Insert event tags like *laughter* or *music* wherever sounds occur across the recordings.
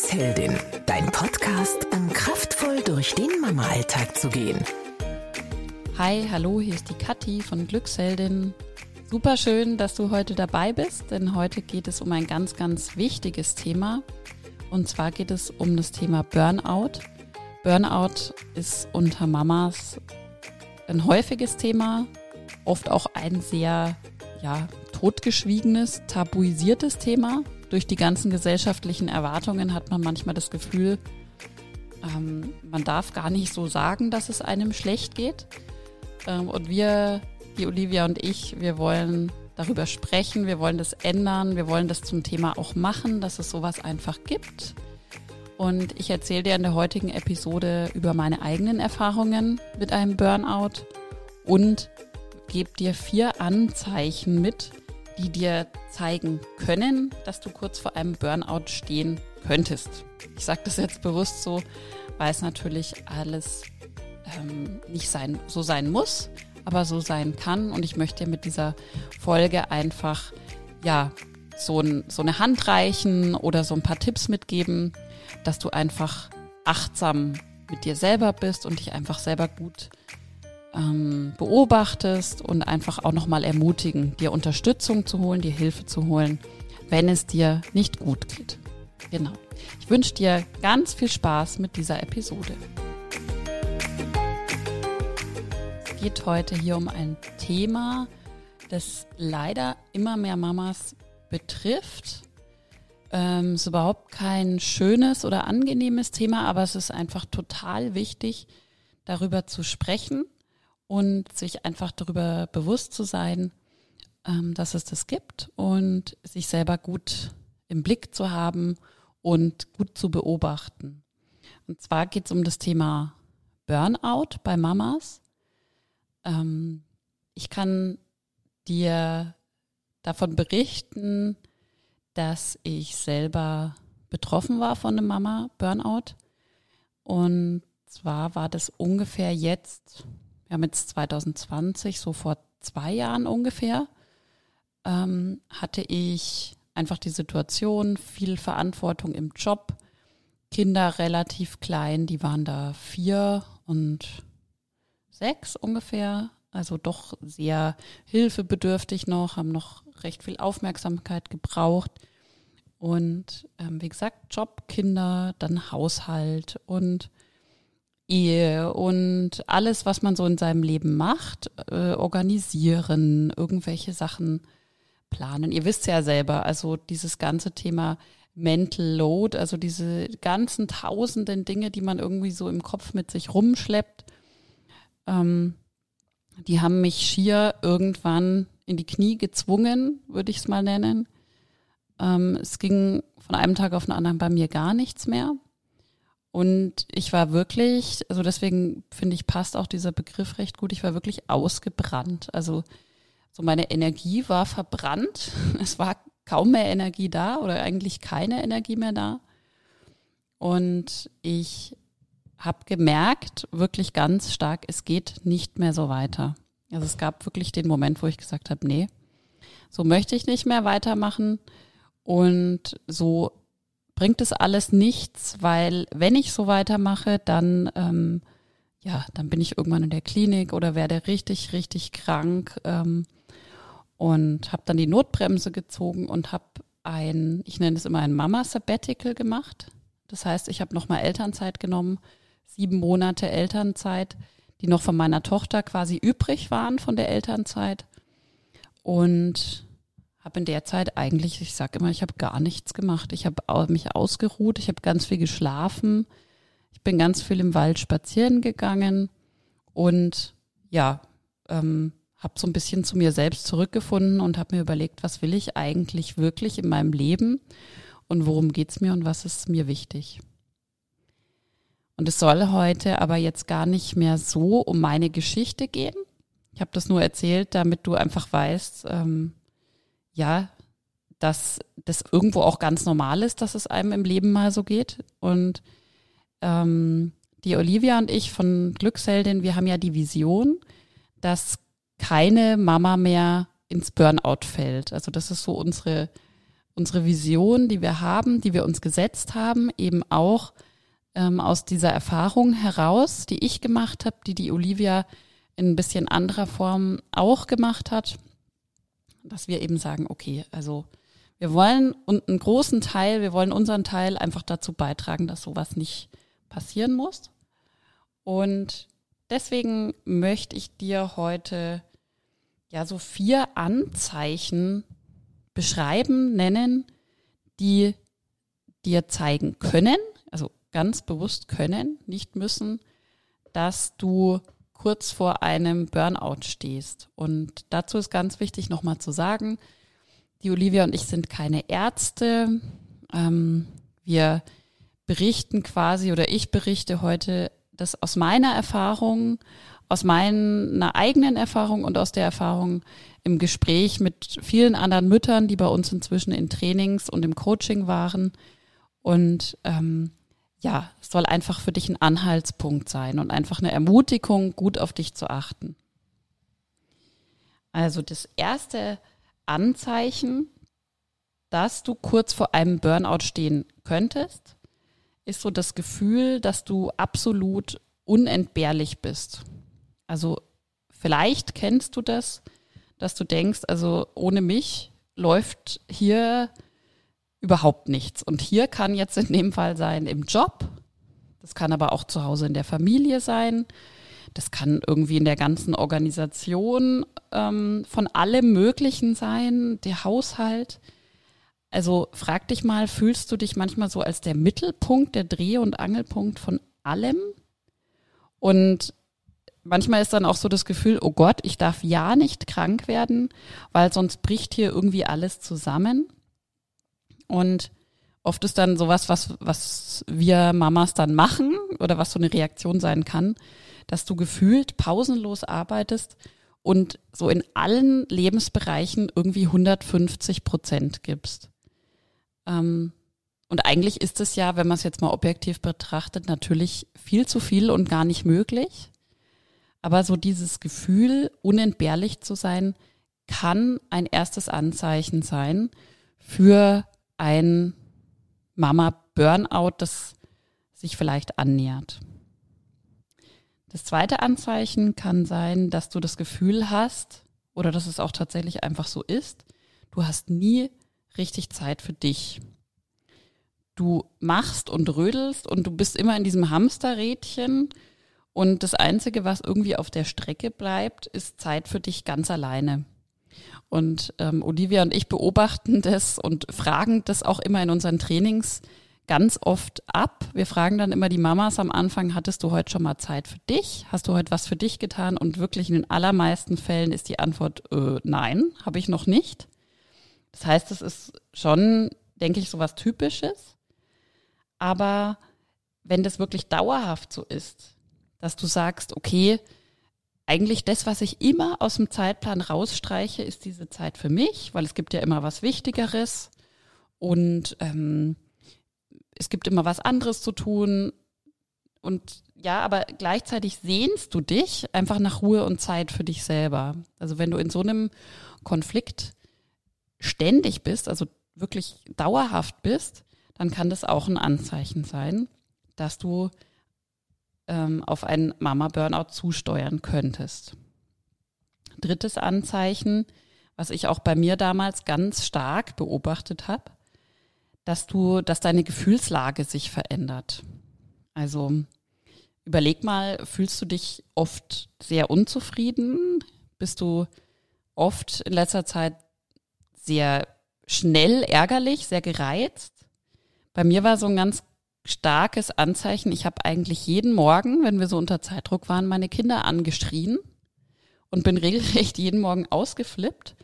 Glücksheldin, dein Podcast, um kraftvoll durch den Mama-Alltag zu gehen. Hi, hallo, hier ist die Kathi von Glücksheldin. Super schön, dass du heute dabei bist, denn heute geht es um ein ganz, ganz wichtiges Thema. Und zwar geht es um das Thema Burnout. Burnout ist unter Mamas ein häufiges Thema, oft auch ein sehr, ja, totgeschwiegenes, tabuisiertes Thema. Durch die ganzen gesellschaftlichen Erwartungen hat man manchmal das Gefühl, ähm, man darf gar nicht so sagen, dass es einem schlecht geht. Ähm, und wir, die Olivia und ich, wir wollen darüber sprechen, wir wollen das ändern, wir wollen das zum Thema auch machen, dass es sowas einfach gibt. Und ich erzähle dir in der heutigen Episode über meine eigenen Erfahrungen mit einem Burnout und gebe dir vier Anzeichen mit, die dir zeigen können, dass du kurz vor einem Burnout stehen könntest. Ich sage das jetzt bewusst so, weil es natürlich alles ähm, nicht sein, so sein muss, aber so sein kann. Und ich möchte dir mit dieser Folge einfach, ja, so, ein, so eine Hand reichen oder so ein paar Tipps mitgeben, dass du einfach achtsam mit dir selber bist und dich einfach selber gut ähm, beobachtest und einfach auch nochmal ermutigen, dir Unterstützung zu holen, dir Hilfe zu holen, wenn es dir nicht gut geht. Genau. Ich wünsche dir ganz viel Spaß mit dieser Episode. Es geht heute hier um ein Thema, das leider immer mehr Mamas betrifft. Ähm, ist überhaupt kein schönes oder angenehmes Thema, aber es ist einfach total wichtig, darüber zu sprechen und sich einfach darüber bewusst zu sein, ähm, dass es das gibt und sich selber gut im Blick zu haben und gut zu beobachten. Und zwar geht es um das Thema Burnout bei Mamas. Ähm, ich kann dir davon berichten, dass ich selber betroffen war von einem Mama Burnout. Und zwar war das ungefähr jetzt wir haben jetzt 2020, so vor zwei Jahren ungefähr, ähm, hatte ich einfach die Situation, viel Verantwortung im Job, Kinder relativ klein, die waren da vier und sechs ungefähr, also doch sehr hilfebedürftig noch, haben noch recht viel Aufmerksamkeit gebraucht. Und ähm, wie gesagt, Job, Kinder, dann Haushalt und Ehe und alles, was man so in seinem Leben macht, äh, organisieren, irgendwelche Sachen planen. Ihr wisst ja selber, also dieses ganze Thema Mental Load, also diese ganzen tausenden Dinge, die man irgendwie so im Kopf mit sich rumschleppt, ähm, die haben mich schier irgendwann in die Knie gezwungen, würde ich es mal nennen. Ähm, es ging von einem Tag auf den anderen bei mir gar nichts mehr. Und ich war wirklich, also deswegen finde ich, passt auch dieser Begriff recht gut. Ich war wirklich ausgebrannt. Also so meine Energie war verbrannt. *laughs* Es war kaum mehr Energie da oder eigentlich keine Energie mehr da. Und ich habe gemerkt, wirklich ganz stark, es geht nicht mehr so weiter. Also es gab wirklich den Moment, wo ich gesagt habe, nee, so möchte ich nicht mehr weitermachen. Und so bringt es alles nichts, weil wenn ich so weitermache, dann ähm, ja, dann bin ich irgendwann in der Klinik oder werde richtig, richtig krank ähm, und habe dann die Notbremse gezogen und habe ein, ich nenne es immer ein Mama-Sabbatical gemacht. Das heißt, ich habe nochmal Elternzeit genommen, sieben Monate Elternzeit, die noch von meiner Tochter quasi übrig waren von der Elternzeit. Und habe in der Zeit eigentlich, ich sage immer, ich habe gar nichts gemacht. Ich habe mich ausgeruht, ich habe ganz viel geschlafen, ich bin ganz viel im Wald spazieren gegangen und ja, ähm, habe so ein bisschen zu mir selbst zurückgefunden und habe mir überlegt, was will ich eigentlich wirklich in meinem Leben und worum geht's mir und was ist mir wichtig. Und es soll heute aber jetzt gar nicht mehr so um meine Geschichte gehen. Ich habe das nur erzählt, damit du einfach weißt, ähm, ja, dass das irgendwo auch ganz normal ist, dass es einem im Leben mal so geht. Und ähm, die Olivia und ich von Glücksheldin, wir haben ja die Vision, dass keine Mama mehr ins Burnout fällt. Also das ist so unsere, unsere Vision, die wir haben, die wir uns gesetzt haben, eben auch ähm, aus dieser Erfahrung heraus, die ich gemacht habe, die die Olivia in ein bisschen anderer Form auch gemacht hat, dass wir eben sagen, okay, also wir wollen und einen großen Teil, wir wollen unseren Teil einfach dazu beitragen, dass sowas nicht passieren muss. Und deswegen möchte ich dir heute ja so vier Anzeichen beschreiben, nennen, die dir zeigen können, also ganz bewusst können, nicht müssen, dass du kurz vor einem Burnout stehst. Und dazu ist ganz wichtig nochmal zu sagen, die Olivia und ich sind keine Ärzte. Ähm, wir berichten quasi oder ich berichte heute das aus meiner Erfahrung, aus meiner eigenen Erfahrung und aus der Erfahrung im Gespräch mit vielen anderen Müttern, die bei uns inzwischen in Trainings und im Coaching waren. Und ähm, ja, soll einfach für dich ein Anhaltspunkt sein und einfach eine Ermutigung, gut auf dich zu achten. Also das erste Anzeichen, dass du kurz vor einem Burnout stehen könntest, ist so das Gefühl, dass du absolut unentbehrlich bist. Also vielleicht kennst du das, dass du denkst, also ohne mich läuft hier überhaupt nichts. Und hier kann jetzt in dem Fall sein im Job, das kann aber auch zu Hause in der Familie sein, das kann irgendwie in der ganzen Organisation ähm, von allem Möglichen sein, der Haushalt. Also frag dich mal, fühlst du dich manchmal so als der Mittelpunkt, der Dreh- und Angelpunkt von allem? Und manchmal ist dann auch so das Gefühl, oh Gott, ich darf ja nicht krank werden, weil sonst bricht hier irgendwie alles zusammen. Und oft ist dann sowas, was, was wir Mamas dann machen oder was so eine Reaktion sein kann, dass du gefühlt pausenlos arbeitest und so in allen Lebensbereichen irgendwie 150 Prozent gibst. Ähm, und eigentlich ist es ja, wenn man es jetzt mal objektiv betrachtet, natürlich viel zu viel und gar nicht möglich. Aber so dieses Gefühl, unentbehrlich zu sein, kann ein erstes Anzeichen sein für ein Mama-Burnout, das sich vielleicht annähert. Das zweite Anzeichen kann sein, dass du das Gefühl hast, oder dass es auch tatsächlich einfach so ist, du hast nie richtig Zeit für dich. Du machst und rödelst und du bist immer in diesem Hamsterrädchen und das Einzige, was irgendwie auf der Strecke bleibt, ist Zeit für dich ganz alleine. Und ähm, Olivia und ich beobachten das und fragen das auch immer in unseren Trainings ganz oft ab. Wir fragen dann immer die Mamas am Anfang, hattest du heute schon mal Zeit für dich? Hast du heute was für dich getan? Und wirklich in den allermeisten Fällen ist die Antwort, äh, nein, habe ich noch nicht. Das heißt, es ist schon, denke ich, so was Typisches. Aber wenn das wirklich dauerhaft so ist, dass du sagst, okay, eigentlich das, was ich immer aus dem Zeitplan rausstreiche, ist diese Zeit für mich, weil es gibt ja immer was Wichtigeres und ähm, es gibt immer was anderes zu tun. Und ja, aber gleichzeitig sehnst du dich einfach nach Ruhe und Zeit für dich selber. Also wenn du in so einem Konflikt ständig bist, also wirklich dauerhaft bist, dann kann das auch ein Anzeichen sein, dass du ähm, auf einen Mama-Burnout zusteuern könntest. Drittes Anzeichen, was ich auch bei mir damals ganz stark beobachtet habe, dass du, dass deine Gefühlslage sich verändert. Also überleg mal, fühlst du dich oft sehr unzufrieden? Bist du oft in letzter Zeit sehr schnell ärgerlich, sehr gereizt? Bei mir war so ein ganz starkes Anzeichen. Ich habe eigentlich jeden Morgen, wenn wir so unter Zeitdruck waren, meine Kinder angeschrien und bin *laughs* regelrecht jeden Morgen ausgeflippt,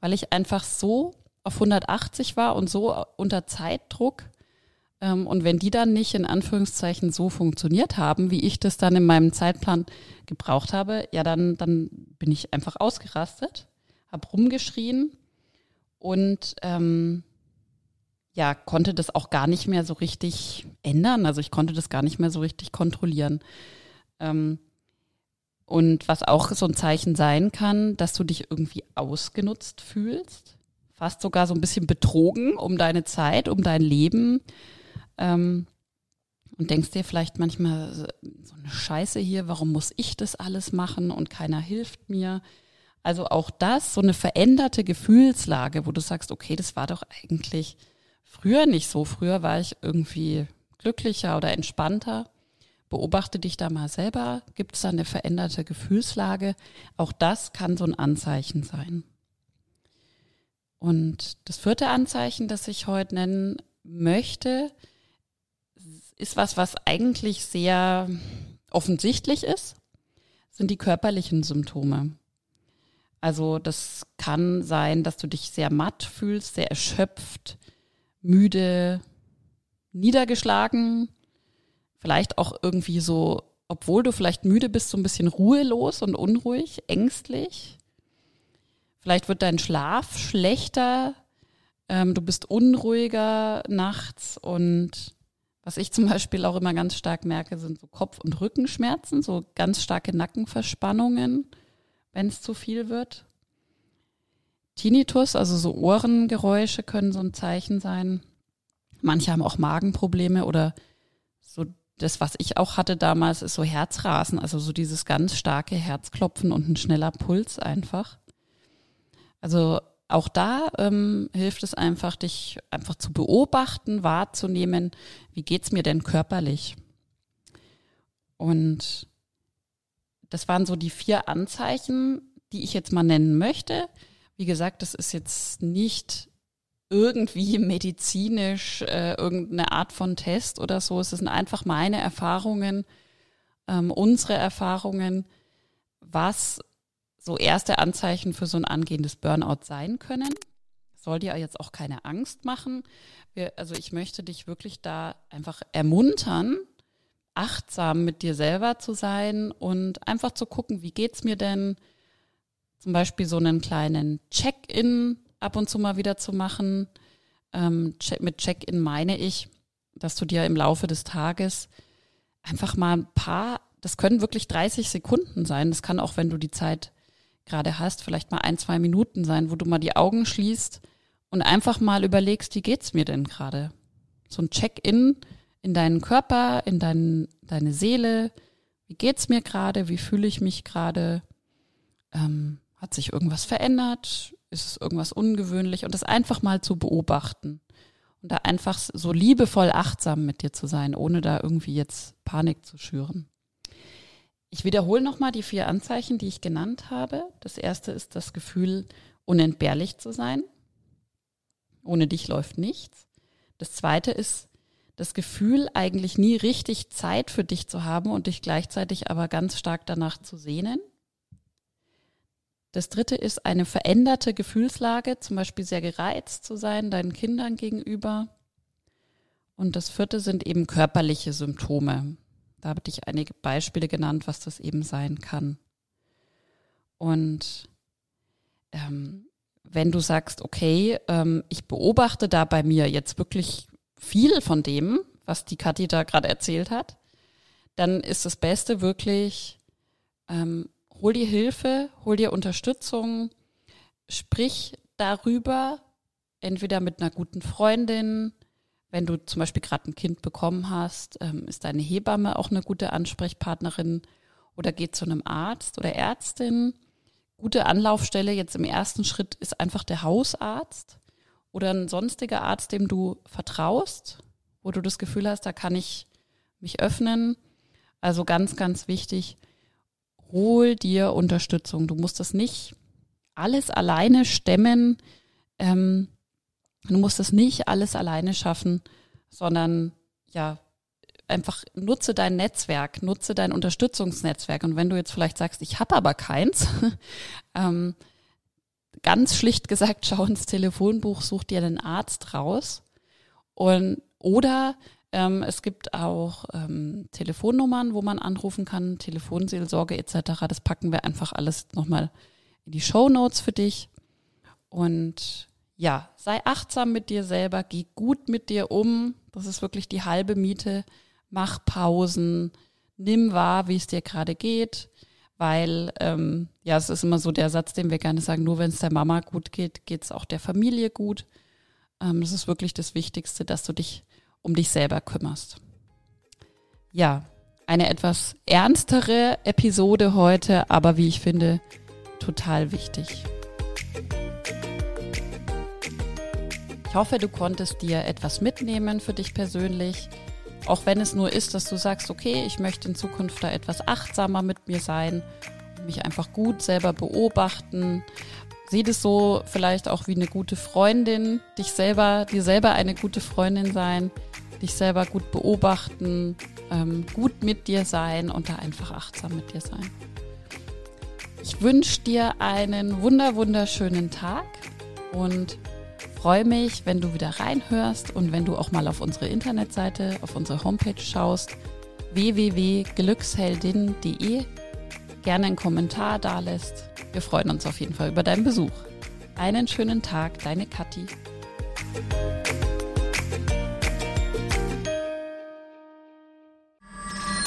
weil ich einfach so auf 180 war und so unter Zeitdruck. Ähm, und wenn die dann nicht in Anführungszeichen so funktioniert haben, wie ich das dann in meinem Zeitplan gebraucht habe, ja, dann, dann bin ich einfach ausgerastet, habe rumgeschrien und ähm, ja, konnte das auch gar nicht mehr so richtig ändern. Also ich konnte das gar nicht mehr so richtig kontrollieren. Ähm, und was auch so ein Zeichen sein kann, dass du dich irgendwie ausgenutzt fühlst fast sogar so ein bisschen betrogen um deine Zeit, um dein Leben. Ähm, und denkst dir vielleicht manchmal so eine Scheiße hier, warum muss ich das alles machen und keiner hilft mir? Also auch das, so eine veränderte Gefühlslage, wo du sagst, okay, das war doch eigentlich früher nicht so. Früher war ich irgendwie glücklicher oder entspannter. Beobachte dich da mal selber. Gibt es da eine veränderte Gefühlslage? Auch das kann so ein Anzeichen sein. Und das vierte Anzeichen, das ich heute nennen möchte, ist was, was eigentlich sehr offensichtlich ist, sind die körperlichen Symptome. Also das kann sein, dass du dich sehr matt fühlst, sehr erschöpft, müde, niedergeschlagen, vielleicht auch irgendwie so, obwohl du vielleicht müde bist, so ein bisschen ruhelos und unruhig, ängstlich. Vielleicht wird dein Schlaf schlechter, ähm, du bist unruhiger nachts und was ich zum Beispiel auch immer ganz stark merke, sind so Kopf- und Rückenschmerzen, so ganz starke Nackenverspannungen, wenn es zu viel wird. Tinnitus, also so Ohrengeräusche können so ein Zeichen sein. Manche haben auch Magenprobleme oder so das, was ich auch hatte damals, ist so Herzrasen, also so dieses ganz starke Herzklopfen und ein schneller Puls einfach. Also auch da ähm, hilft es einfach, dich einfach zu beobachten, wahrzunehmen, wie geht's mir denn körperlich? Und das waren so die vier Anzeichen, die ich jetzt mal nennen möchte. Wie gesagt, das ist jetzt nicht irgendwie medizinisch äh, irgendeine Art von Test oder so. Es sind einfach meine Erfahrungen, ähm, unsere Erfahrungen, was so erste Anzeichen für so ein angehendes Burnout sein können. Soll dir jetzt auch keine Angst machen. Wir, also ich möchte dich wirklich da einfach ermuntern, achtsam mit dir selber zu sein und einfach zu gucken, wie geht's mir denn? Zum Beispiel so einen kleinen Check-in ab und zu mal wieder zu machen. Ähm, mit Check-in meine ich, dass du dir im Laufe des Tages einfach mal ein paar, das können wirklich 30 Sekunden sein. Das kann auch, wenn du die Zeit gerade hast, vielleicht mal ein, zwei Minuten sein, wo du mal die Augen schließt und einfach mal überlegst, wie geht's mir denn gerade? So ein Check-in in deinen Körper, in dein, deine Seele. Wie geht's mir gerade? Wie fühle ich mich gerade? Ähm, hat sich irgendwas verändert? Ist es irgendwas ungewöhnlich? Und das einfach mal zu beobachten. Und da einfach so liebevoll achtsam mit dir zu sein, ohne da irgendwie jetzt Panik zu schüren. Ich wiederhole nochmal die vier Anzeichen, die ich genannt habe. Das erste ist das Gefühl, unentbehrlich zu sein. Ohne dich läuft nichts. Das zweite ist das Gefühl, eigentlich nie richtig Zeit für dich zu haben und dich gleichzeitig aber ganz stark danach zu sehnen. Das dritte ist eine veränderte Gefühlslage, zum Beispiel sehr gereizt zu sein, deinen Kindern gegenüber. Und das vierte sind eben körperliche Symptome. Da habe ich einige Beispiele genannt, was das eben sein kann. Und ähm, wenn du sagst, okay, ähm, ich beobachte da bei mir jetzt wirklich viel von dem, was die Kathi da gerade erzählt hat, dann ist das Beste wirklich, ähm, hol dir Hilfe, hol dir Unterstützung, sprich darüber, entweder mit einer guten Freundin, wenn du zum Beispiel gerade ein Kind bekommen hast, ähm, ist deine Hebamme auch eine gute Ansprechpartnerin oder geht zu einem Arzt oder Ärztin. Gute Anlaufstelle jetzt im ersten Schritt ist einfach der Hausarzt oder ein sonstiger Arzt, dem du vertraust, wo du das Gefühl hast, da kann ich mich öffnen. Also ganz, ganz wichtig, hol dir Unterstützung. Du musst das nicht alles alleine stemmen. Ähm, Du musst es nicht alles alleine schaffen, sondern ja, einfach nutze dein Netzwerk, nutze dein Unterstützungsnetzwerk. Und wenn du jetzt vielleicht sagst, ich habe aber keins, *laughs* ähm, ganz schlicht gesagt, schau ins Telefonbuch, such dir einen Arzt raus. Und, oder ähm, es gibt auch ähm, Telefonnummern, wo man anrufen kann, Telefonseelsorge etc. Das packen wir einfach alles nochmal in die Show Notes für dich. Und ja, sei achtsam mit dir selber, geh gut mit dir um. Das ist wirklich die halbe Miete. Mach Pausen, nimm wahr, wie es dir gerade geht. weil ähm, ja, es ist immer so der Satz, den wir gerne sagen, nur wenn es der Mama gut geht, geht es auch der Familie gut. Ähm, das ist wirklich das Wichtigste, dass du dich um dich selber kümmerst. Ja, eine etwas ernstere Episode heute, aber wie ich finde, total wichtig. Ich hoffe, du konntest dir etwas mitnehmen für dich persönlich. Auch wenn es nur ist, dass du sagst, okay, ich möchte in Zukunft da etwas achtsamer mit mir sein, mich einfach gut selber beobachten. Sieh das so vielleicht auch wie eine gute Freundin, dich selber, dir selber eine gute Freundin sein, dich selber gut beobachten, ähm, gut mit dir sein und da einfach achtsam mit dir sein. Ich wünsche dir einen wunder wunderschönen Tag und freue mich, wenn du wieder reinhörst und wenn du auch mal auf unsere Internetseite, auf unsere Homepage schaust, www.glücksheldin.de, gerne einen Kommentar da lässt. Wir freuen uns auf jeden Fall über deinen Besuch. Einen schönen Tag, deine Kathi.